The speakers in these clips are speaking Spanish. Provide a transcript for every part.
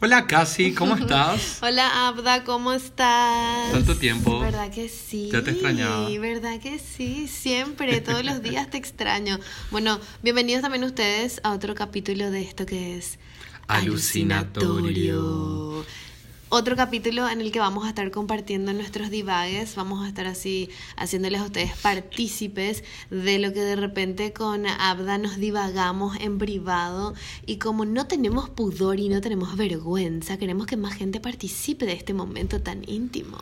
Hola Casi, ¿cómo estás? Hola Abda, ¿cómo estás? Tanto tiempo. ¿Verdad que sí? Ya te extrañaba. ¿Verdad que sí? Siempre, todos los días te extraño. Bueno, bienvenidos también ustedes a otro capítulo de esto que es Alucinatorio. Otro capítulo en el que vamos a estar compartiendo nuestros divagues, vamos a estar así haciéndoles a ustedes partícipes de lo que de repente con Abda nos divagamos en privado y como no tenemos pudor y no tenemos vergüenza, queremos que más gente participe de este momento tan íntimo.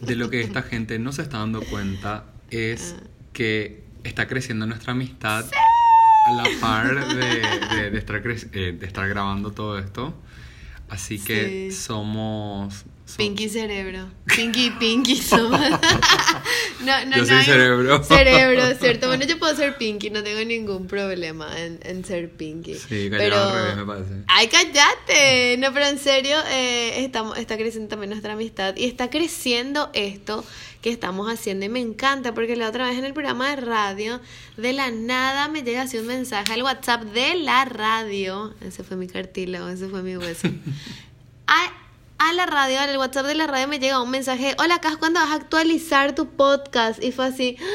De lo que esta gente no se está dando cuenta es Ah. que está creciendo nuestra amistad a la par de, de- de estar, cre- eh, de estar grabando todo esto. Así que Sí. somos... Pinky cerebro. Pinky Pinky somos. no, no, Yo no soy hay- cerebro. Cerebro, cierto. Bueno, yo puedo ser Pinky, no tengo ningún problema en, en ser Pinky. Sí, callado al revés me parece. Ay, cállate. No, pero en serio, eh, estamos, está creciendo también nuestra amistad y está creciendo esto que estamos haciendo y me encanta porque la otra vez en el programa de radio, de la nada me llega así un mensaje al WhatsApp de la radio. Ese fue mi cartílago, ese fue mi hueso. a, a la radio, al WhatsApp de la radio me llega un mensaje, hola Cas, ¿cuándo vas a actualizar tu podcast? Y fue así...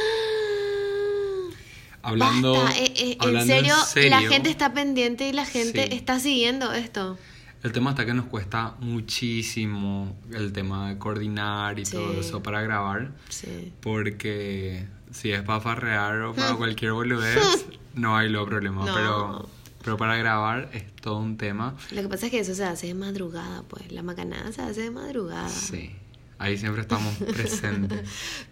Hablando, Basta, eh, eh, en, hablando serio, la gente está pendiente y la gente Sí. está siguiendo esto. El tema está que nos cuesta muchísimo el tema de coordinar y Sí. todo eso para grabar. Sí. Porque si es para farrear o para cualquier boludez, no hay lo problema. No. Pero, pero para grabar es todo un tema. Lo que pasa es que eso se hace de madrugada, pues. La macanada se hace de madrugada. Sí. Ahí siempre estamos presentes.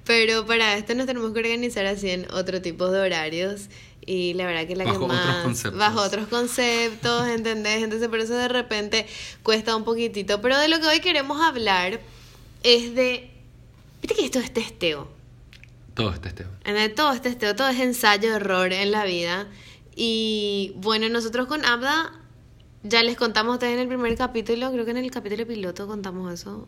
Pero para esto nos tenemos que organizar así en otro tipo de horarios. Y la verdad que la Bajo que otros más. conceptos. Bajo otros conceptos, ¿entendés? Entonces por eso de repente cuesta un poquitito. Pero de lo que hoy queremos hablar es de. Viste que esto es testeo. Todo este testeo. En el- todo es testeo, todo es ensayo, error en la vida. Y bueno, nosotros con Abda ya les contamos a ustedes en el primer capítulo, creo que en el capítulo piloto contamos eso.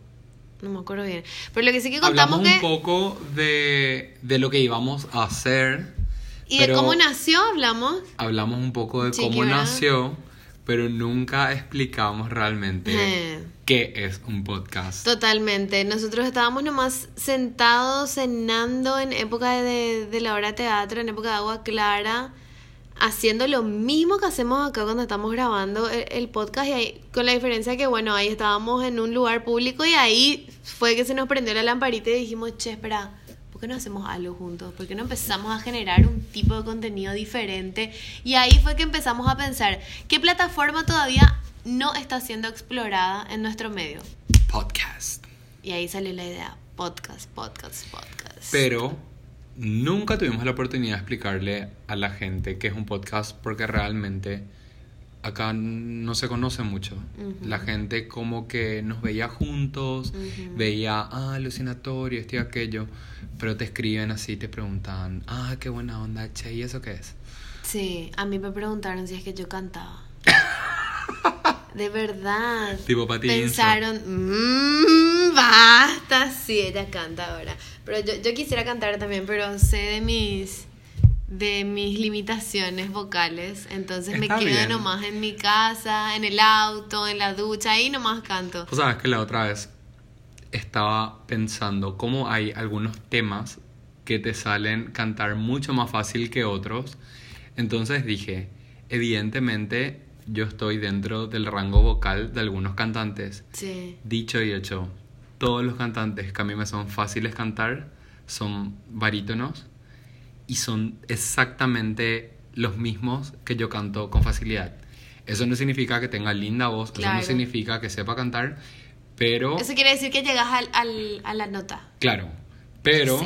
No me acuerdo bien. Pero lo que sí que contamos Hablamos que. un poco de, de lo que íbamos a hacer. y de cómo nació, hablamos. Hablamos un poco de cómo verdad. nació, pero nunca explicamos realmente Eh. qué es un podcast. Totalmente. Nosotros estábamos nomás sentados cenando en época de, de la hora de teatro, en época de agua clara, haciendo lo mismo que hacemos acá cuando estamos grabando el, el podcast, y ahí- con la diferencia que, bueno, ahí estábamos en un lugar público y ahí fue que se nos prendió la lamparita y dijimos, che, espera. ¿Por qué no hacemos algo juntos? ¿Por qué no empezamos a generar un tipo de contenido diferente? Y ahí fue que empezamos a pensar, ¿qué plataforma todavía no está siendo explorada en nuestro medio? Podcast. Y ahí salió la idea, podcast, podcast, podcast. Pero nunca tuvimos la oportunidad de explicarle a la gente que es un podcast porque realmente acá no se conoce mucho. La gente como que nos veía juntos, veía, ah, alucinatorio, esto y aquello, pero te escriben así, te preguntan, ah, qué buena onda, che, ¿y eso qué es? Sí, a mí me preguntaron si es que yo cantaba. De verdad. Tipo Pensaron, mmm, basta, sí, ella canta ahora. Pero yo, yo quisiera cantar también, pero sé de mis de mis limitaciones vocales, entonces me quedo bien. nomás en mi casa, en el auto, en la ducha, ahí nomás canto. Pues sabes que la otra vez estaba pensando cómo hay algunos temas que te salen cantar mucho más fácil que otros. Entonces dije, evidentemente yo estoy dentro del rango vocal de algunos cantantes. Sí. Dicho y hecho, todos los cantantes que a mí me son fáciles cantar son barítonos y son exactamente los mismos que yo canto con facilidad. Eso no significa que tenga linda voz, eso Claro. no significa que sepa cantar, pero Eso quiere decir que llegas al, al- a la nota. claro, pero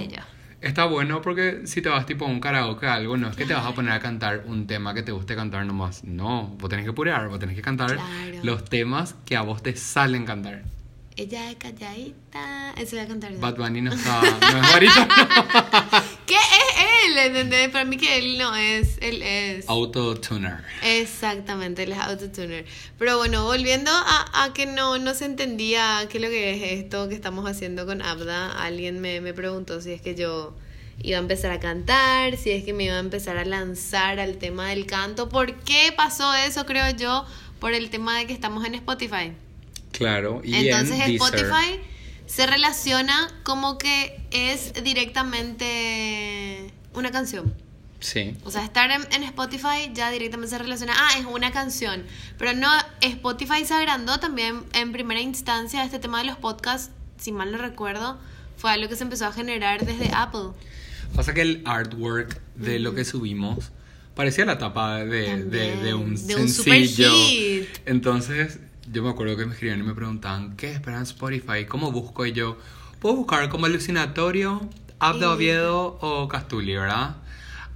está bueno porque si te vas tipo a un karaoke o algo, no es que te vas a poner a cantar un tema que te guste cantar nomás, no, vos tenés que purear, vos tenés que cantar Claro. los temas que a vos te salen cantar. Ella es calladita. Eso voy a cantar. Bad Bunny no está, no es barítono. ¿Qué es él? ¿Entendés? Para mí que él no es. Él es. Autotuner. Exactamente, él es autotuner. Pero bueno, volviendo a, a que no, no se entendía qué es lo que es esto que estamos haciendo con Abda, alguien me, me preguntó si es que yo iba a empezar a cantar, si es que me iba a empezar a lanzar al tema del canto. ¿Por qué pasó eso, creo yo? Por el tema de que estamos en Spotify. Claro, y Entonces en Deezer. Spotify se relaciona como que es directamente una canción. Sí. O sea, estar en, en Spotify ya directamente se relaciona, ah, es una canción. Pero no, Spotify se agrandó también en primera instancia este tema de los podcasts, si mal no recuerdo, fue algo que se empezó a generar desde Apple. Pasa que el artwork de lo que subimos parecía la tapa de, de, de un de un super sencillo. hit. Entonces, yo me acuerdo que me escribían y me preguntaban, ¿qué esperan en Spotify? ¿Cómo busco? Y yo, puedo buscar como alucinatorio, App de Oviedo o Castuli, ¿verdad?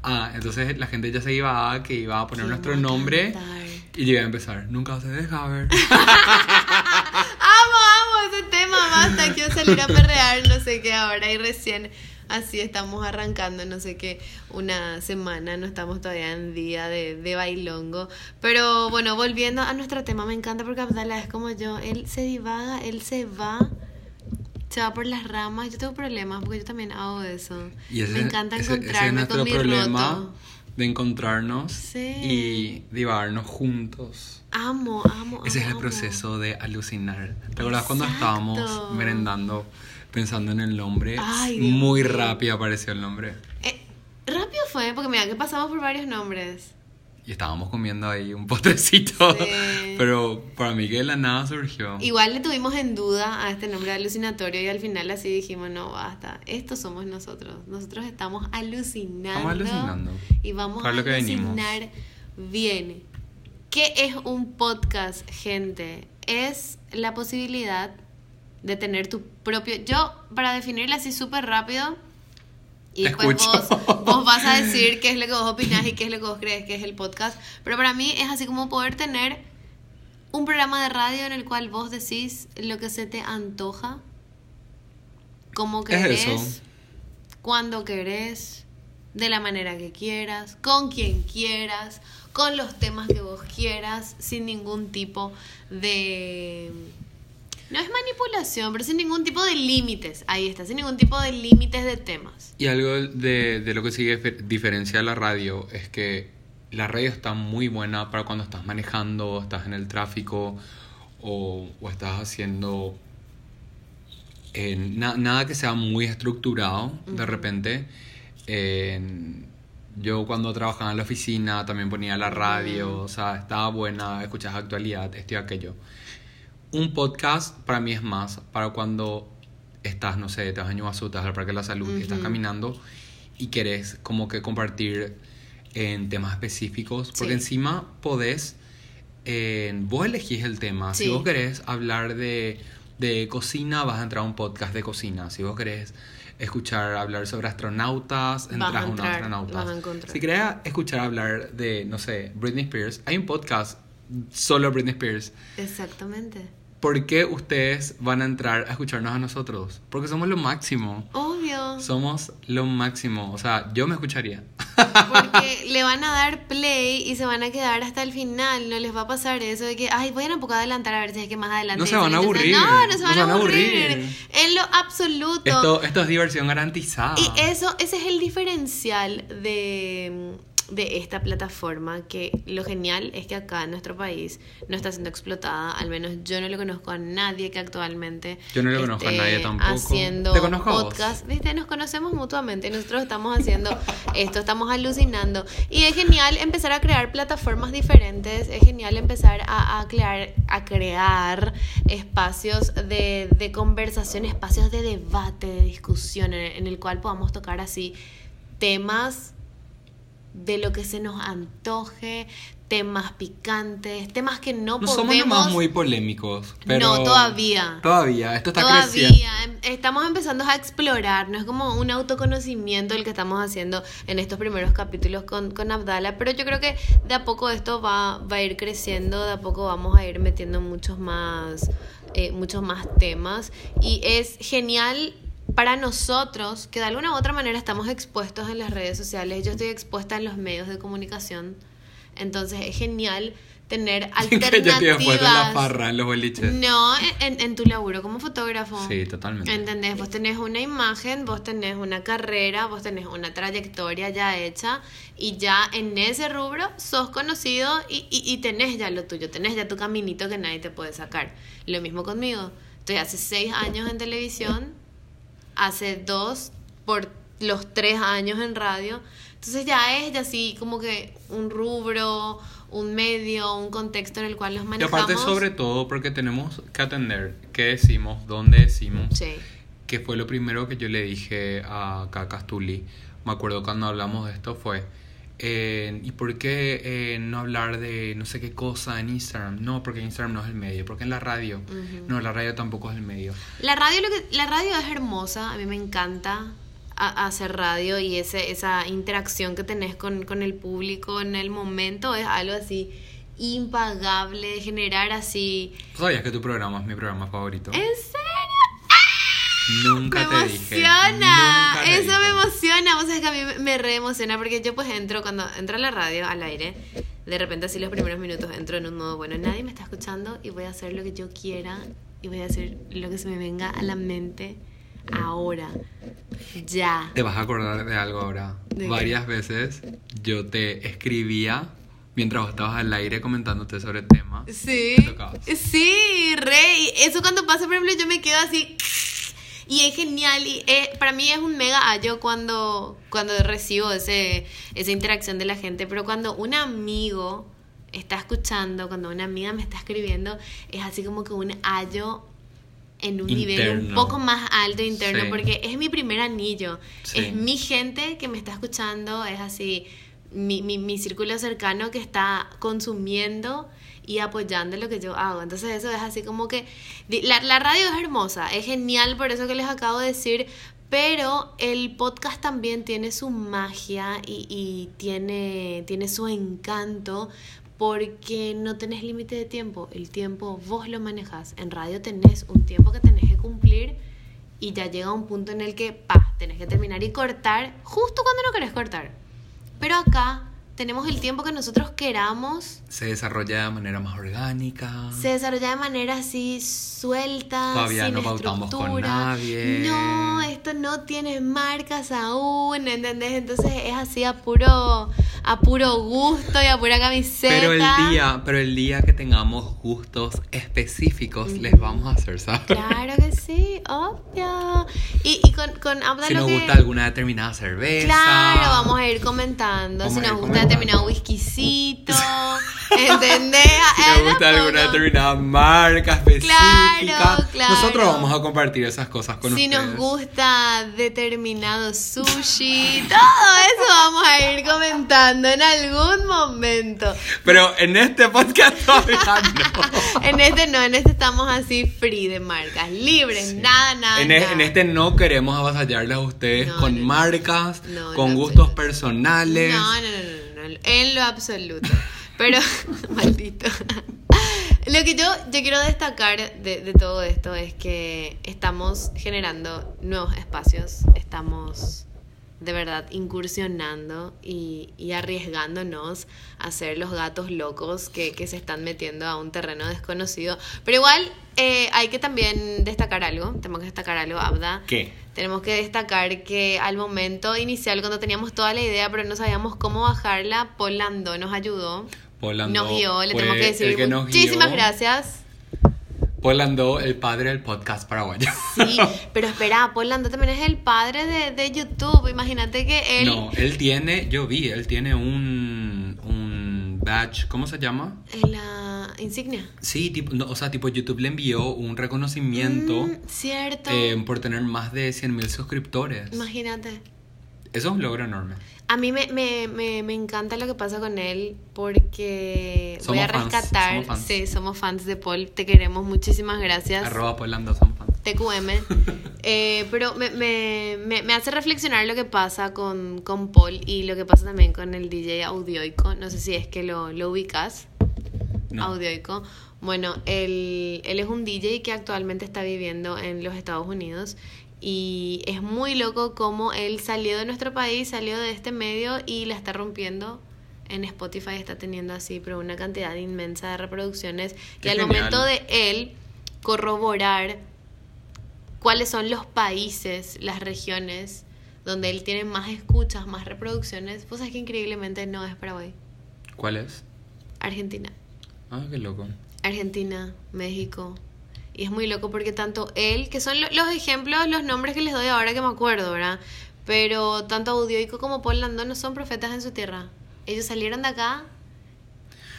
Ah, entonces la gente ya se iba a que iba a poner nuestro nombre cantar. y iba a empezar, nunca se deja ver. Amo, amo ese tema, basta, quiero salir a perrear, sé qué ahora y recién así estamos arrancando, no sé qué, una semana, no estamos todavía en día de, de bailongo. Pero bueno, volviendo a nuestro tema, me encanta porque Abdala es como yo, él se divaga, él se va, se va por las ramas, yo tengo problemas porque yo también hago eso. Y ese, me encanta ese- ese encontrarme es nuestro con mi problema roto. de encontrarnos Sí. y divagarnos juntos. Amo, amo, Ese es amo, el amo. proceso de alucinar. ¿Te acuerdas cuando estábamos merendando pensando en el nombre? Ay, Muy rápido apareció el nombre. Eh, rápido fue, porque mira que pasamos por varios nombres. Y estábamos comiendo ahí un postrecito. Sí. Pero para mí que de la nada surgió. Igual le tuvimos en duda a este nombre de alucinatorio y al final así dijimos, no, basta, estos somos nosotros. Nosotros estamos alucinando. Estamos alucinando. Y vamos Para a lo que venimos. alucinar bien. ¿Qué es un podcast, gente? Es la posibilidad de tener tu propio... Yo, para definirlo así súper rápido, y Te después escucho. vos, vos vas a decir qué es lo que vos opinás y qué es lo que vos crees que es el podcast. Pero para mí es así como poder tener un programa de radio en el cual vos decís lo que se te antoja, cómo Es querés, cuando querés, de la manera que quieras, con quien quieras, con los temas que vos quieras, sin ningún tipo de... No es manipulación, pero sin ningún tipo de límites. Ahí está, sin ningún tipo de límites de temas. Y algo de, de lo que difer- diferencia a la radio es que la radio está muy buena para cuando estás manejando, estás en el tráfico o, o estás haciendo eh, na- nada que sea muy estructurado de repente. Eh, yo cuando trabajaba en la oficina también ponía la radio, o sea, estaba buena, escuchas actualidad, esto y aquello. Un podcast para mí es más para cuando estás, no sé, te vas a Ñuazú, te vas al Parque de la Salud y estás caminando y querés como que compartir en temas específicos, porque Sí. encima podés, eh, vos elegís el tema. Si vos querés hablar de, de cocina, vas a entrar a un podcast de cocina. Si vos querés escuchar hablar sobre astronautas, entras a entrar, a encontrar. Si querés escuchar hablar de, no sé, Britney Spears, hay un podcast solo Britney Spears. Exactamente. ¿Por qué ustedes van a entrar a escucharnos a nosotros? Porque somos lo máximo. Obvio. Somos lo máximo. O sea, yo me escucharía. Porque le van a dar play y se van a quedar hasta el final. No les va a pasar eso de que, ay, voy a un poco adelantar a ver si es que más adelante. No se van a aburrir. No, no se van, a, aburrir. aburrir. En lo absoluto. Esto, esto es diversión garantizada. Y eso, ese es el diferencial de, de esta plataforma, que lo genial es que acá en nuestro país no está siendo explotada, al menos yo no le conozco a nadie que actualmente Yo no le conozco a nadie tampoco. haciendo Te conozco podcast, viste, nos conocemos mutuamente, nosotros estamos haciendo esto, estamos alucinando. Y es genial empezar a crear plataformas diferentes, es genial empezar a, a crear, a crear espacios de, de conversación, espacios de debate, de discusión, en, en el cual podamos tocar así temas de lo que se nos antoje, temas picantes, temas que no, No podemos... somos nomás muy polémicos. Pero No, todavía. Todavía, esto está Todavía creciendo. em- estamos empezando a explorar, no es como un autoconocimiento el que estamos haciendo en estos primeros capítulos con, con Abdala, pero yo creo que de a poco esto va, va a ir creciendo, de a poco vamos a ir metiendo muchos más, eh, muchos más temas y es genial para nosotros que de alguna u otra manera estamos expuestos en las redes sociales, yo estoy expuesta en los medios de comunicación, entonces es genial tener Que alternativas. yo después de la farra los boliches. No, en, en tu laburo como fotógrafo. Sí, totalmente. ¿Entendés? Vos tenés una imagen, vos tenés una carrera, vos tenés una trayectoria ya hecha y ya en ese rubro sos conocido y, y, y tenés ya lo tuyo, tenés ya tu caminito que nadie te puede sacar. Lo mismo conmigo. Estoy hace seis años en televisión, hace dos por los tres años en radio. Entonces ya es ya así como que un rubro, un medio, un contexto en el cual los Y manejamos. aparte, sobre todo, porque tenemos que atender qué decimos, dónde decimos. Sí. Que fue lo primero que yo le dije a Cacastuli. Me acuerdo cuando hablamos de esto fue. Eh, ¿Y por qué eh, no hablar de no sé qué cosa en Instagram? No, porque Instagram no es el medio. Porque en la radio. Ujú. No, la radio tampoco es el medio. La radio, lo que, la radio es hermosa, a mí me encanta a- hacer radio y ese, esa interacción que tenés con, con el público en el momento es algo así impagable, generar así... ¿Tú ¿Sabías que tu programa es mi programa favorito? ¿En serio? Nunca me te dije. emociona, Nunca te eso me dije. emociona, vos sabés que a mí me- me re emociona porque yo pues entro, cuando entro a la radio al aire, de repente así los primeros minutos entro en un modo, bueno, nadie me está escuchando y voy a hacer lo que yo quiera y voy a hacer lo que se me venga a la mente ahora, ya. Te vas a acordar de algo ahora. ¿De qué? Varias veces yo te escribía mientras vos estabas al aire comentándote sobre temas. Sí, sí, re. y Eso cuando pasa, por ejemplo, yo me quedo así. Y es genial. Y eh, para mí es un mega hallo cuando, cuando recibo ese, esa interacción de la gente. Pero cuando un amigo está escuchando, cuando una amiga me está escribiendo, es así como que un hallo en un nivel un poco más alto interno. Sí. Porque es mi primer anillo. Sí. Es mi gente que me está escuchando. Es así. Mi, mi, mi círculo cercano que está consumiendo y apoyando lo que yo hago. Entonces eso es así como que... La, la radio es hermosa, es genial por eso que les acabo de decir, pero el podcast también tiene su magia y, y tiene, tiene su encanto porque no tenés límite de tiempo. El tiempo vos lo manejas. En radio tenés un tiempo que tenés que cumplir y ya llega un punto en el que, pa, tenés que terminar y cortar justo cuando no querés cortar. Pero acá tenemos el tiempo que nosotros queramos Se desarrolla de manera más orgánica. se desarrolla de manera así suelta, Todavía sin no pautamos con nadie. No, esto no tiene marcas aún, ¿entendés? Entonces es así a puro, a puro gusto y a pura camiseta. Pero el día, pero el día que tengamos gustos específicos les vamos a hacer saber. Claro que sí, obvio. Y, y con, con Si nos que... gusta alguna determinada cerveza. Claro, vamos a ir comentando. Vamos si nos gusta comentando. determinado whiskycito, ¿entendés? Si nos gusta alguna determinada marca específica. claro. Nosotros vamos a compartir esas cosas con si ustedes. nos gusta determinado sushi, todo eso vamos a ir comentando en algún momento. Pero en este podcast todavía no. En este no, en este estamos así free de marcas, libres, nada, nada. En, e- nada. en este no queremos avasallarles a ustedes No, con no, marcas, No, con gustos absoluto. personales. No, no, no, no, no, no, en lo absoluto. Pero, maldito. Lo que yo, yo quiero destacar de, de todo esto es que estamos generando nuevos espacios, estamos de verdad incursionando y, y arriesgándonos a ser los gatos locos que, que se están metiendo a un terreno desconocido. Pero igual eh, hay que también destacar algo, tenemos que destacar algo, Abda. ¿Qué? Tenemos que destacar que al momento inicial, cuando teníamos toda la idea, pero no sabíamos cómo bajarla, Paul Landó nos ayudó, Paul Landó nos guió, le tenemos que decir que muchísimas gracias. Paul Landó, el padre del podcast paraguayo. Sí, pero espera, Paul Landó también es el padre de, de YouTube. Imagínate que él, No, él tiene, yo vi, él tiene un, un badge, ¿cómo se llama? en la insignia. Sí, tipo, no, o sea, tipo YouTube le envió un reconocimiento Mm, cierto. eh, por tener más de 100 mil suscriptores. Imagínate. Eso es un logro enorme. A mí me, me, me, me encanta lo que pasa con él porque voy Somos a fans, rescatar. somos fans. Sí, somos fans de Paul. Te queremos. Muchísimas gracias. Arroba Landó, son fans. TQM. Eh, pero me, me, me, me hace reflexionar lo que pasa con, con Paul y lo que pasa también con el DJ Audioico. No sé si es que lo, lo ubicas. No. Audioico. Bueno, él, él es un DJ que actualmente está viviendo en los Estados Unidos y es muy loco cómo él salió de nuestro país, salió de este medio y la está rompiendo en Spotify está teniendo así, pero una cantidad inmensa de reproducciones. Qué y al genial. momento de él corroborar cuáles son los países, las regiones donde él tiene más escuchas, más reproducciones, pues es que increíblemente no es Paraguay. ¿Cuál es? Argentina. Ah, qué loco. Argentina, México. Y es muy loco porque tanto él, que son lo- los ejemplos, los nombres que les doy ahora que me acuerdo, ¿verdad? Pero tanto Audioico como Paul Landón no son profetas en su tierra. Ellos salieron de acá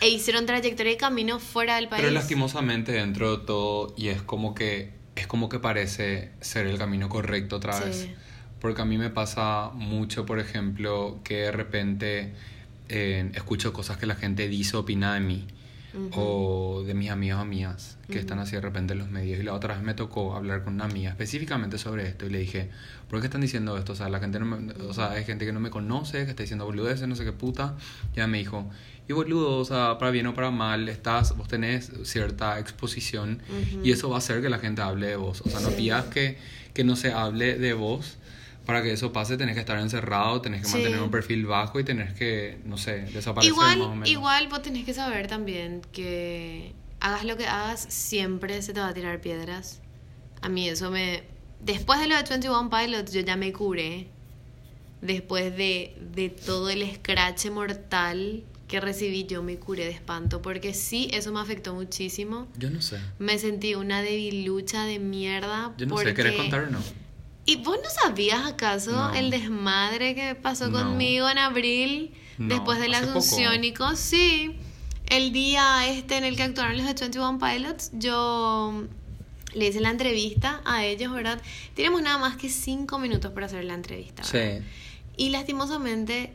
e hicieron trayectoria y camino fuera del país. Pero lastimosamente dentro de todo, y es como que es como que parece ser el camino correcto otra vez. Sí. Porque a mí me pasa mucho, por ejemplo, que de repente eh, escucho cosas que la gente dice, opina de mí. O de mis amigos o amigas que están así de repente en los medios. Y la otra vez me tocó hablar con una amiga específicamente sobre esto y le dije, ¿por qué están diciendo esto? O sea, la gente no me- o sea, hay gente que no me conoce, que está diciendo boludeces, no sé qué puta. Y ella me dijo, y boludo, o sea, para bien o para mal, estás, vos tenés cierta exposición y eso va a hacer que la gente hable de vos. O sea, no pidas que, que no se hable de vos. Para que eso pase tenés que estar encerrado, tenés que Sí. mantener un perfil bajo y tenés que, no sé, desaparecer igual, más o menos. igual vos tenés que saber también que hagas lo que hagas, siempre se te va a tirar piedras. A mí eso me... Después de lo de 21 Pilots yo ya me curé. Después de, de todo el escrache mortal que recibí, yo me curé de espanto. Porque sí, eso me afectó muchísimo. Yo no sé. Me sentí una debilucha de mierda. Yo no porque... sé, ¿querés contar o no? ¿Y vos no sabías acaso No. el desmadre que pasó No. conmigo en abril No, después del hace poco. Asunciónico? Sí, el día este en el que actuaron los de 21 Pilots, yo le hice la entrevista a ellos, ¿verdad? Tenemos nada más que cinco minutos para hacer la entrevista. ¿verdad? Y lastimosamente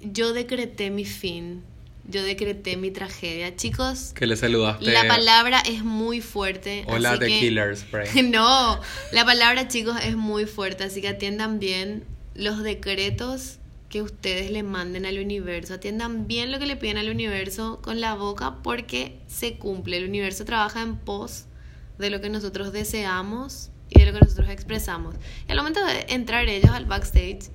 yo decreté mi fin, yo decreté mi tragedia. Chicos, Que le saludaste. la palabra es muy fuerte. Hola, The que- Killer Spray. No, la palabra chicos es muy fuerte, así que atiendan bien los decretos que ustedes le manden al universo. Atiendan bien lo que le piden al universo con la boca porque se cumple. El universo trabaja en pos de lo que nosotros deseamos y de lo que nosotros expresamos. Y al momento de entrar ellos al backstage,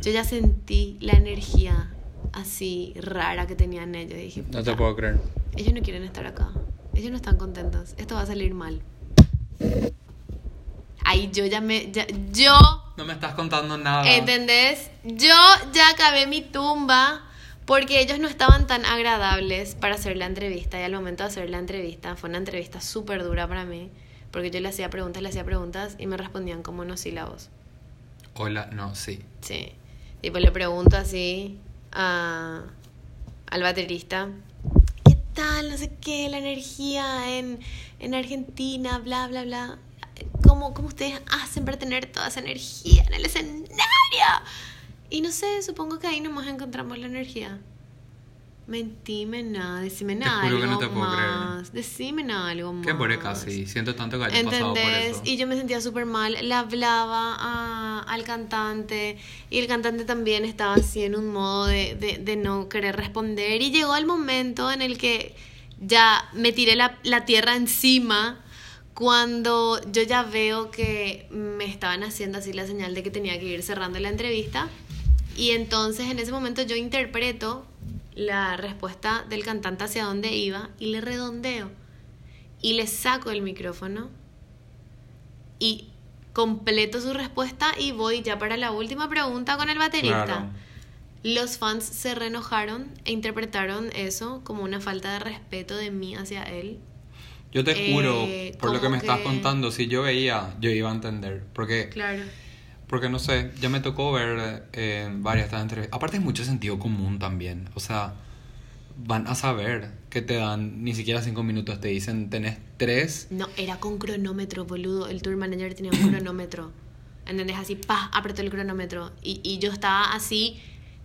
yo ya sentí la energía así rara que tenían ellos. Dije, No te "Puta, puedo creer. ellos no quieren estar acá. Ellos no están contentos. Esto va a salir mal. Ahí yo ya me. ya- yo. No me estás contando nada. ¿Entendés? Yo ya acabé mi tumba porque ellos no estaban tan agradables para hacer la entrevista. Y al momento de hacer la entrevista, fue una entrevista súper dura para mí. Porque yo le hacía preguntas, le hacía preguntas y me respondían como unos sílabos. Hola, no, sí. Sí. Tipo, le pregunto así al baterista. ¿Qué tal? No sé qué, la energía en, en Argentina, bla, bla, bla. ¿Cómo, ¿Cómo ustedes hacen para tener toda esa energía en el escenario? Y no sé, supongo que ahí nomás encontramos la energía. Mentime nada, decime nada. juro que algo no te puedo creer. más. Decime nada, algo más. Qué por casi. Siento tanto que hayas pasado por eso. Y yo me sentía súper mal. Le hablaba a- al cantante y el cantante también estaba así en un modo de, de- de no querer responder. Y llegó el momento en el que ya me tiré la, la tierra encima cuando yo ya veo que me estaban haciendo así la señal de que tenía que ir cerrando la entrevista. Y entonces en ese momento yo interpreto la respuesta del cantante hacia dónde iba y le redondeo y le saco el micrófono y completo su respuesta y voy ya para la última pregunta con el baterista. Claro. Los fans se reenojaron e interpretaron eso como una falta de respeto de mí hacia él. Yo te Eh, juro, por lo que me estás contando, si yo veía, yo iba a entender. Porque, Claro. Porque no sé, ya me tocó ver eh, varias de estas entrevistas. Aparte, hay mucho sentido común también. O sea, van a saber que te dan ni siquiera cinco minutos. Te dicen, tenés tres. No, era con cronómetro, boludo. El tour manager tenía un cronómetro. ¿Entendés? Así, pa, apretó el cronómetro. Y, y yo estaba así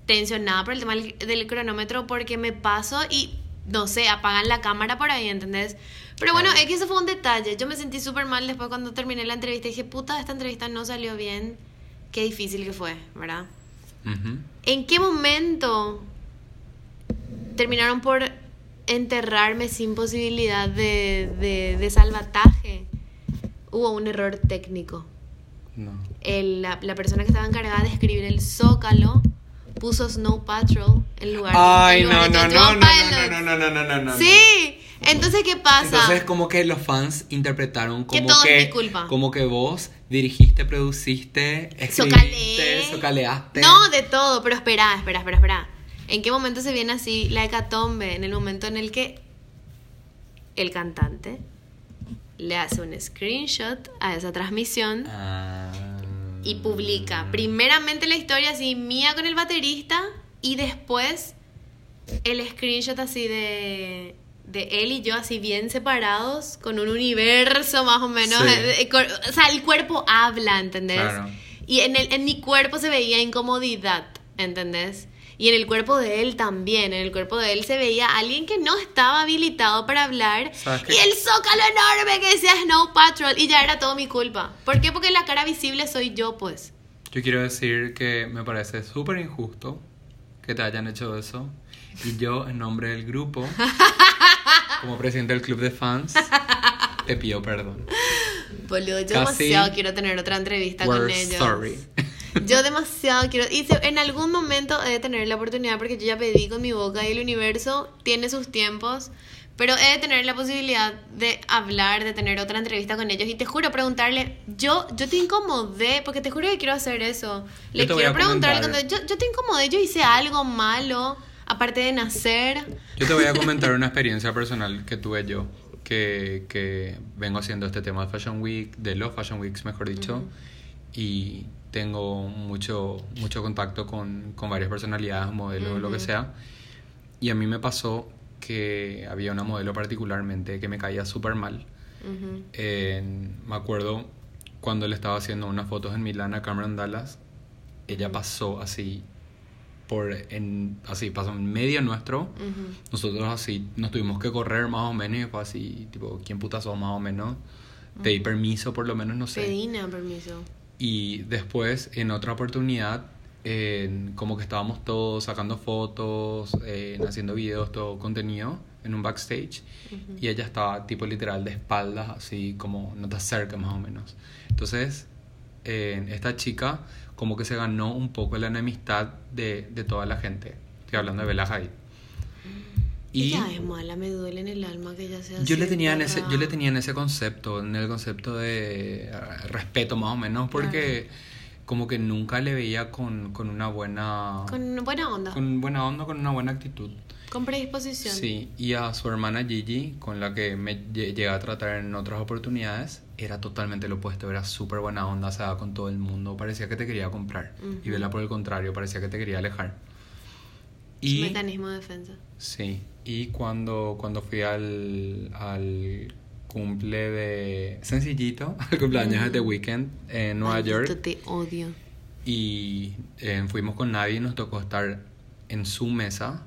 tensionada por el tema del, del cronómetro porque me paso y, no sé, apagan la cámara por ahí, ¿entendés? Pero bueno, es que eso fue un detalle. Yo me sentí súper mal después cuando terminé la entrevista. Dije, puta, esta entrevista no salió bien. Qué difícil que fue, ¿verdad? ¿En qué momento terminaron por enterrarme sin posibilidad de, de, de salvataje? Hubo un error técnico. No. El- la, la persona que estaba encargada de escribir el zócalo puso Snow Patrol en lugar, Ay, en no, de no, 21 no, no, Pilots. no, no, no, no, no, no. Sí, entonces ¿qué pasa? Entonces como que los fans interpretaron Que como todo es que, mi culpa. como que vos dirigiste, produciste, escribiste, socaleaste. No, de todo, pero espera, espera, espera, espera. ¿En qué momento se viene así la hecatombe? En el momento en el que el cantante le hace un screenshot a esa transmisión Ah. y publica primeramente la historia así mía con el baterista y después el screenshot así de de él y yo así bien separados con un universo más o menos Sí. eh, o sea el cuerpo habla ¿entendés? Claro. y en el en mi cuerpo se veía incomodidad ¿entendés? y en el cuerpo de él también en el cuerpo de él se veía alguien que no estaba habilitado para hablar y el zócalo enorme que decía Snow Patrol y ya era todo mi culpa ¿por qué? porque la cara visible soy yo pues Yo quiero decir que me parece súper injusto que te hayan hecho eso. Y yo, en nombre del grupo, como presidente del club de fans, te pido perdón. Boludo, yo Casi demasiado quiero tener otra entrevista con ellos. sorry. Yo demasiado quiero. Y se- en algún momento he de tener la oportunidad, porque yo ya pedí con mi boca y el universo tiene sus tiempos. Pero he de tener la posibilidad de hablar, de tener otra entrevista con ellos. Y te juro, preguntarle, yo, yo te incomodé, porque te juro que quiero hacer eso. Le quiero preguntarle, cuando yo, yo te incomodé, yo hice algo malo, aparte de nacer. Yo te voy a comentar una experiencia personal que tuve yo, que, que vengo haciendo este tema de Fashion Week, de los Fashion Weeks, mejor dicho, y tengo mucho, mucho contacto con, con varias personalidades, modelos, lo que sea. Y a mí me pasó que había una modelo particularmente que me caía súper mal. Ujú. En- me acuerdo cuando le estaba haciendo unas fotos en Milán a Cameron Dallas, ella pasó así por en así pasó en medio nuestro. Ujú. Nosotros así nos tuvimos que correr más o menos y fue así, tipo, ¿quién puta sos más o menos? Pedí permiso por lo menos, no sé. Pedina, permiso. Y después, en otra oportunidad, como que estábamos todos sacando fotos, en haciendo videos, todo contenido en un backstage. Y ella estaba tipo literal de espaldas, así como no te acerques más o menos. Entonces, en esta chica como que se ganó un poco la enemistad de, de toda la gente. Estoy hablando de Bella Hadid. Y Ella es mala, me duele en el alma que ella sea yo le tenía en ese, yo le tenía en ese concepto, en el concepto de eh, respeto más o menos, porque como que nunca le veía con, con una buena Con buena onda, con, con buena onda, con una buena actitud. predisposición. Sí, y a su hermana Gigi, con la que me lle- llegué a tratar en otras oportunidades, era totalmente lo opuesto, era súper buena onda, se daba con todo el mundo, parecía que te quería comprar. Y. Vela por el contrario, parecía que te quería alejar. Y mecanismo de defensa. Sí, y cuando, cuando fui al, al cumple de Sencillito, al cumpleaños de The Weeknd en Nueva Maldito, York, te odio. y eh, fuimos con nadie y nos tocó estar en su mesa.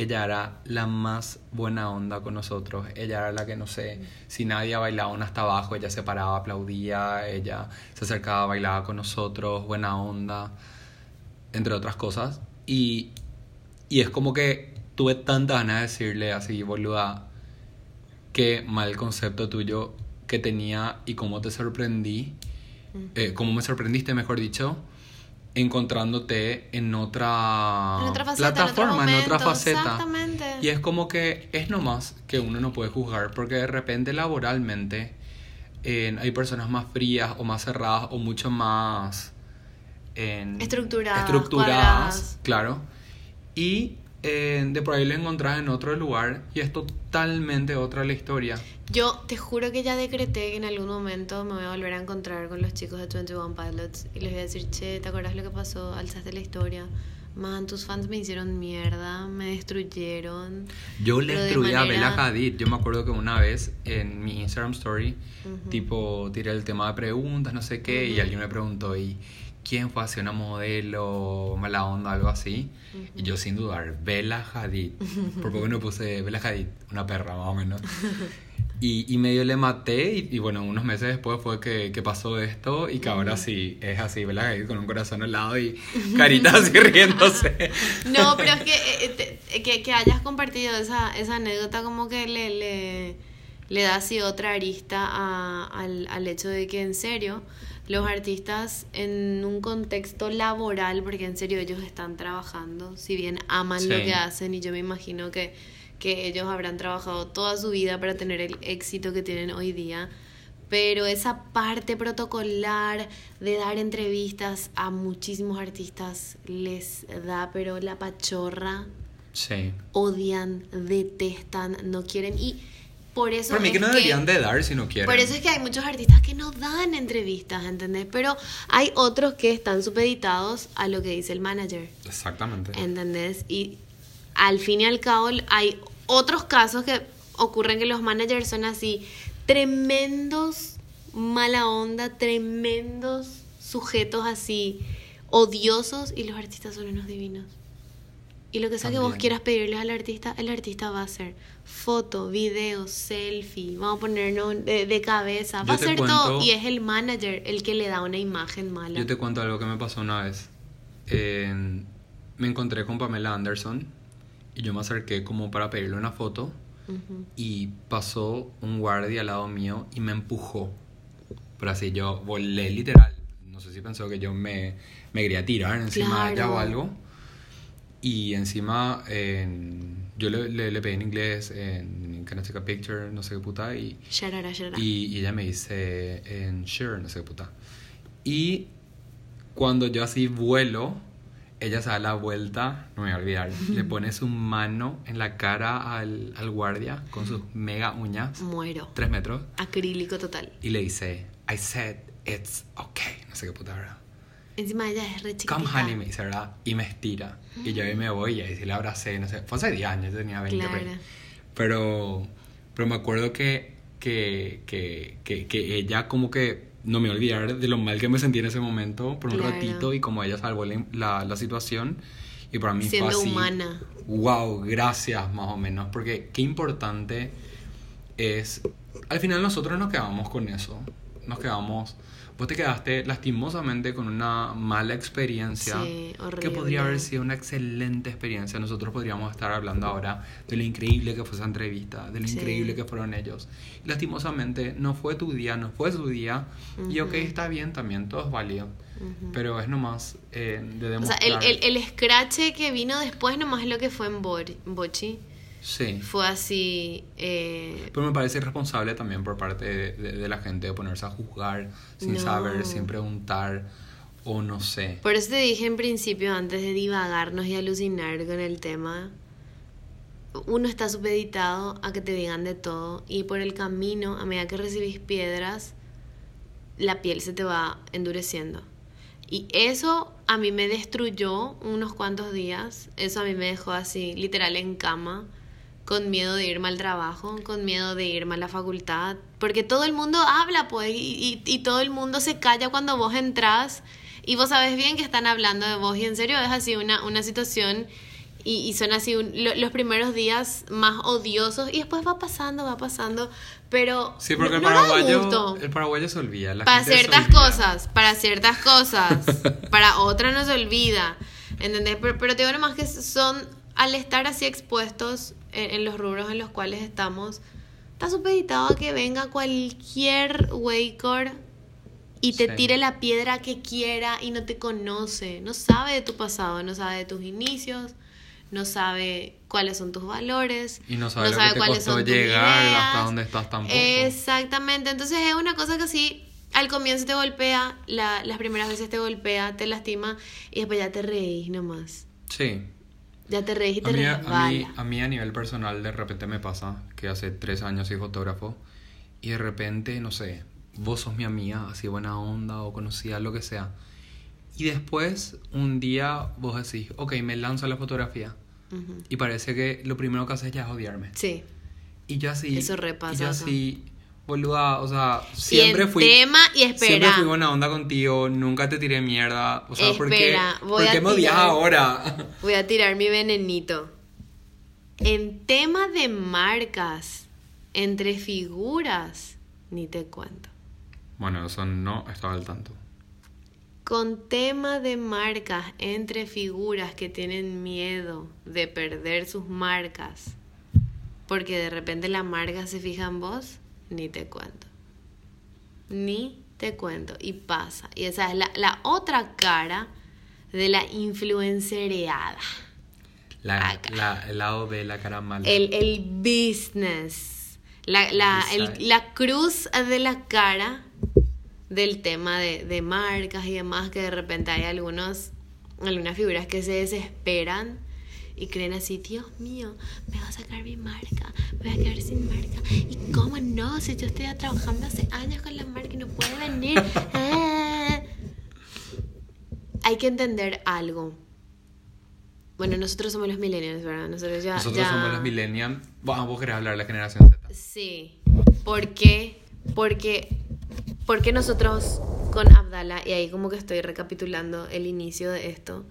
Ella era la más buena onda con nosotros. Ella era la que, no sé, si nadie bailaba una hasta abajo, ella se paraba, aplaudía, ella se acercaba, bailaba con nosotros, buena onda, entre otras cosas. Y, y es como que tuve tantas ganas de decirle así, boluda, qué mal concepto tuyo que tenía y cómo te sorprendí, eh, cómo me sorprendiste, mejor dicho, encontrándote en otra, En otra faceta, plataforma, en otra faceta. exactamente. Y es como que es nomás que uno no puede juzgar, porque de repente laboralmente eh, hay personas más frías o más cerradas o mucho más en- Estructuradas, estructuradas, cuadradas. claro. Y eh, de por ahí lo encontrás en otro lugar y es totalmente otra la historia. Yo te juro que ya decreté que en algún momento me voy a volver a encontrar con los chicos de 21 Pilots y les voy a decir, che, ¿te acuerdas lo que pasó? Alzaste la historia. Man, tus fans me hicieron mierda, me destruyeron. Yo le destruí a manera- Bella Hadid. Yo me acuerdo que una vez en mi Instagram story, tipo, tiré el tema de preguntas, no sé qué, y alguien me preguntó, ¿y quién fue hacia una modelo, mala onda, algo así? Y yo sin dudar, Bella Hadid. Por poco no puse Bella Hadid, una perra más o menos. Y, y medio le maté y, y bueno, unos meses después fue que, que pasó esto y que ahora sí es así, Bella Hadid con un corazón al lado y caritas así riéndose. No, pero es que, eh, te- eh, que, que hayas compartido esa, esa anécdota como que le, le, le da así otra arista a- al, al hecho de que en serio los artistas en un contexto laboral, porque en serio ellos están trabajando, si bien aman lo que hacen y yo me imagino que, que ellos habrán trabajado toda su vida para tener el éxito que tienen hoy día. Pero esa parte protocolar de dar entrevistas a muchísimos artistas les da, pero la pachorra Sí. odian, detestan, no quieren y por eso mí es que no deberían de dar si no quieren. por eso es que hay muchos artistas que no dan entrevistas, ¿entendés? Pero hay otros que están supeditados a lo que dice el manager, Exactamente. ¿entendés? Y al fin y al cabo hay otros casos que ocurren que los managers son así tremendos mala onda, tremendos sujetos así odiosos y los artistas son unos divinos. Y lo que sea que vos quieras pedirles al artista, el artista va a hacer foto, video, selfie, vamos a ponernos de, de cabeza, va a hacer cuento- todo y es el manager el que le da una imagen mala. Yo te cuento algo que me pasó una vez. Me encontré con Pamela Anderson y yo me acerqué como para pedirle una foto Ujú. y pasó un guardia al lado mío y me empujó. Pero así yo volé literal. No sé si pensó que yo me, me quería tirar encima de ella o algo. Y encima en- yo le, le, le pedí en inglés, en Can I take a picture, no sé qué puta, y, Sharara, sharara. y, y ella me dice en sure, no sé qué puta. Y cuando yo así vuelo, ella se da la vuelta, no me voy a olvidar, le pone su mano en la cara al, al guardia con sus mega uñas, Muero. tres metros, Acrílico total. y le dice, I said it's okay, no sé qué puta, ¿verdad? Encima ella es re chiquitita. Come honey, me dice, ¿verdad? Y me estira. Y yo ahí me voy y ahí sí la abracé, no sé, fue hace 10 años, yo tenía 20 por ahí. Claro. Pero, pero me acuerdo que, que, que, que, que ella como que no me olvidar de lo mal que me sentí en ese momento por un Claro. ratito y como ella salvó la, la, la situación y para mí Siendo fue así, humana. wow, gracias más o menos, porque qué importante es, al final nosotros nos quedamos con eso, nos quedamos, vos te quedaste lastimosamente con una mala experiencia Sí, que podría haber sido una excelente experiencia. Nosotros podríamos estar hablando ahora de lo increíble que fue esa entrevista, de lo Sí. increíble que fueron ellos. Y lastimosamente no fue tu día, no fue su día. Y ok, está bien también, todo es válido. Pero es nomás eh, de O sea, demostrar. el, el, el scratch que vino después nomás es lo que fue en Bor- Bochi. Sí. Fue así. eh, Pero me parece irresponsable también por parte de, de- de la gente de ponerse a juzgar sin No. saber, sin preguntar o no sé. Por eso te dije en principio, antes de divagarnos y alucinar con el tema, uno está supeditado a que te digan de todo y por el camino, a medida que recibís piedras, la piel se te va endureciendo. Y eso a mí me destruyó unos cuantos días, eso a mí me dejó así, literal en cama, con miedo de irme al trabajo, con miedo de irme a la facultad, porque todo el mundo habla, pues, y, y- y todo el mundo se calla cuando vos entras y vos sabes bien que están hablando de vos y en serio es así una, una situación y, y son así un- lo- los primeros días más odiosos y después va pasando, va pasando, pero Sí, porque el no da paraguayo, gusto. el paraguayo se olvida. la Para gente ciertas olvida. cosas, para ciertas cosas, para otras no se olvida, ¿entendés? Pero, pero te digo nomás que son, al estar así expuestos en, en los rubros en los cuales estamos, está supeditado a que venga cualquier Waker y te Sí. tire la piedra que quiera y no te conoce, no sabe de tu pasado, no sabe de tus inicios, no sabe cuáles son tus valores, Y no sabe que te cuáles son tus llegar ideas. hasta donde estás tampoco. Exactamente, entonces es una cosa que sí, al comienzo te golpea, la- las primeras veces te golpea, te lastima y después ya te reís nomás. Sí. Ya te reís y te A mí, a, mí, a mí a nivel personal de repente me pasa que hace tres años soy fotógrafo y de repente, no sé, vos sos mi amiga, así buena onda o conocida, lo que sea. Y después, un día, vos decís, ok, me lanzo a la fotografía. Y parece que lo primero que haces ya es odiarme. Sí. Y yo así... Eso repasa, Y yo sea. Boluda, o sea, siempre fui... tema y Siempre espera. fui buena onda contigo, nunca te tiré mierda. O sea, ¿por qué, Espera, voy ¿por a qué me odias ahora? Voy a tirar mi venenito. En tema de marcas, entre figuras, ni te cuento. Bueno, eso no estaba al tanto. Con tema de marcas entre figuras que tienen miedo de perder sus marcas, porque de repente la marca se fija en vos, ni te cuento. Ni te cuento. Y pasa. Y esa es la, la otra cara de la influencereada. La, la- el lado de la cara mala. El, el business. La, la, el- la cruz de la cara del tema de, de marcas y demás, que de repente hay algunos, algunas figuras que se desesperan y creen así, Dios mío, me va a sacar mi marca, me voy a quedar sin marca. ¿Y cómo no? Si yo estoy trabajando hace años con la marca y no puede venir. Ah. Hay que entender algo. Bueno, nosotros somos los millennials, ¿verdad? Nosotros ya... Nosotros ya- somos los millennials. Vamos, vos querés hablar de la generación Z. Sí. ¿Por qué? Porque, porque nosotros con Abdala, y ahí como que estoy recapitulando el inicio de esto,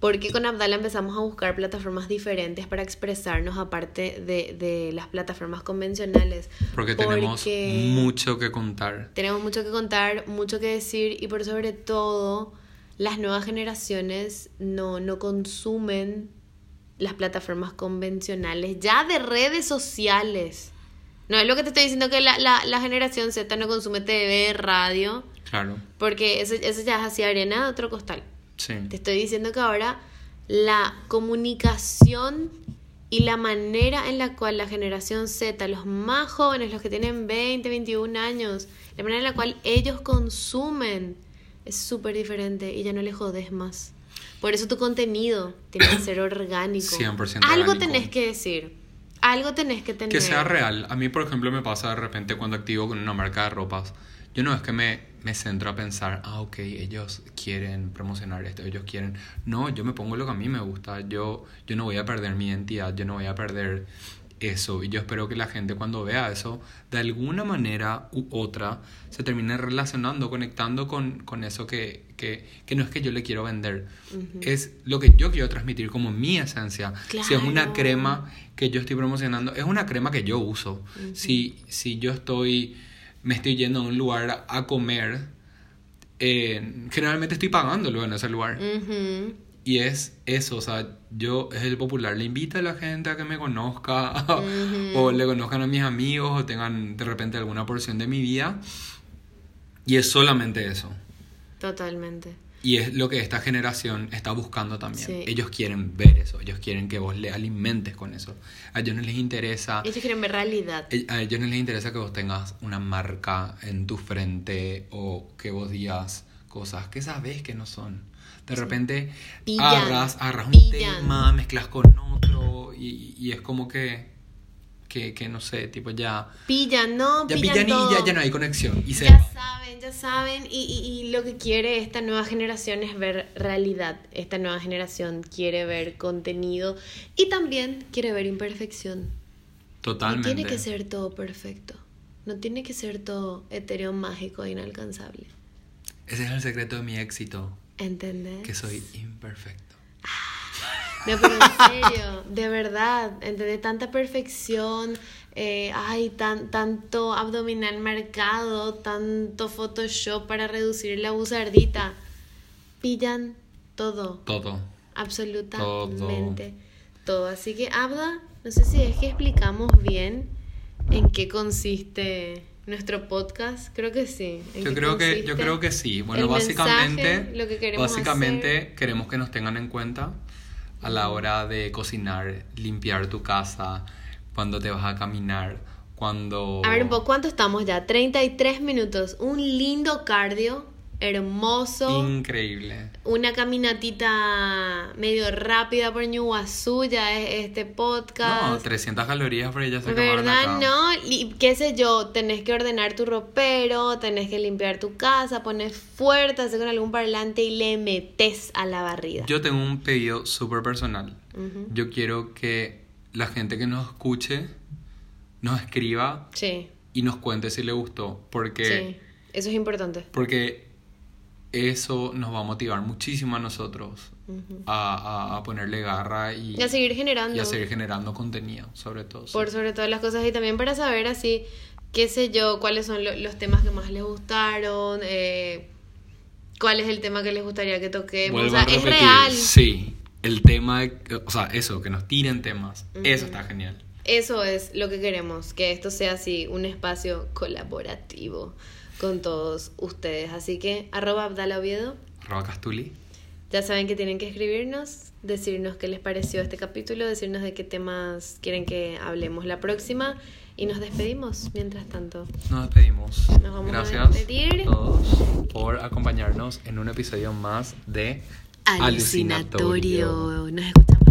porque con Abdala empezamos a buscar plataformas diferentes para expresarnos aparte de, de las plataformas convencionales? Porque tenemos Porque mucho que contar. tenemos mucho que contar, mucho que decir y por sobre todo las nuevas generaciones no, no consumen las plataformas convencionales, ya de redes sociales. No es lo que te estoy diciendo que la, la, la generación Z no consume TV, radio, Claro. porque eso, eso ya es hacia arena de otro costal. Sí. Te estoy diciendo que ahora la comunicación y la manera en la cual la generación Z, los más jóvenes, los que tienen 20, 21 años, la manera en la cual ellos consumen es súper diferente y ya no le jodes más. Por eso tu contenido tiene que ser orgánico. 100% Algo orgánico. tenés que decir. Algo tenés que tener. Que sea real. A mí, por ejemplo, me pasa de repente cuando activo con una marca de ropas. Yo no es que me, me centro a pensar, ah, ok, ellos quieren promocionar esto, ellos quieren... No, yo me pongo lo que a mí me gusta. Yo, yo no voy a perder mi identidad, yo no voy a perder eso. Y yo espero que la gente cuando vea eso, de alguna manera u otra, se termine relacionando, conectando con, con eso que, que, que no es que yo le quiero vender. Es lo que yo quiero transmitir como mi esencia. Si es una crema que yo estoy promocionando, es una crema que yo uso. si, si yo estoy, me estoy yendo a un lugar a comer, eh, generalmente estoy pagándolo en ese lugar. Y es eso, o sea, yo es el popular, le invito a la gente a que me conozca o le conozcan a mis amigos o tengan de repente alguna porción de mi vida. Y es solamente eso. Totalmente. Y es lo que esta generación está buscando también. Sí. Ellos quieren ver eso, ellos quieren que vos le alimentes con eso. A ellos no les interesa, Ellos quieren ver realidad. e- a ellos no les interesa que vos tengas una marca en tu frente o que vos digas cosas que sabes que no son. De repente Pillan, agarras un pillan. tema, mezclas con otro y, y es como que, que, que no sé, tipo ya, Pillan, ¿no? ya pillan, pillan y ya, ya no hay conexión. Y se Ya van. saben, ya saben. Y, y- y lo que quiere esta nueva generación es ver realidad. Esta nueva generación quiere ver contenido y también quiere ver imperfección. Totalmente. No tiene que ser todo perfecto. No tiene que ser todo etéreo, mágico e inalcanzable. Ese es el secreto de mi éxito, ¿Entendés? que soy imperfecto. No, pero en serio, de verdad, ¿entendés? Tanta perfección, eh, ay, tan, tanto abdominal marcado, tanto Photoshop para reducir la buzardita. Pillan todo, Todo. absolutamente todo. Así que, Abda, no sé si es que explicamos bien en qué consiste nuestro podcast. Creo que sí. ¿En Yo creo que yo creo que sí. Bueno, básicamente mensaje, lo que queremos básicamente hacer. queremos que nos tengan en cuenta a la hora de cocinar, limpiar tu casa, cuando te vas a caminar, cuando A ver ¿cuánto estamos ya? 33 minutos. Un lindo cardio, hermoso. increíble. Una caminatita medio rápida por Ñuguazú, ya es este No, podcast. 300 calorías por ella se acabaron ¿Verdad? acá. No, y qué sé yo, tenés que ordenar tu ropero, tenés que limpiar tu casa, pones fuerte, hacer con algún parlante y le metes a la barrida. Yo tengo un pedido súper personal. Yo quiero que la gente que nos escuche nos escriba Sí, y nos cuente si le gustó, porque sí, eso es importante. Porque eso nos va a motivar muchísimo a nosotros a, a- a ponerle garra y, Y a seguir generando. y a seguir generando contenido, sobre todo. sí. por sobre todas las cosas y también para saber así, qué sé yo, cuáles son lo- los temas que más les gustaron, eh, cuál es el tema que les gustaría que toquemos. Vuelvo o sea, a es repetir, real. Sí, el tema, de- o sea, eso, que nos tiren temas, eso está genial. Eso es lo que queremos, que esto sea así, un espacio colaborativo. Con todos ustedes. Así que arroba Abdala Oviedo. Arroba Castuli. Ya saben que tienen que escribirnos, decirnos qué les pareció este capítulo, decirnos de qué temas quieren que hablemos la próxima y nos despedimos mientras tanto. Nos despedimos. Nos vamos a Gracias despedir. a todos por acompañarnos en un episodio más de Alucinatorio. Nos escuchamos.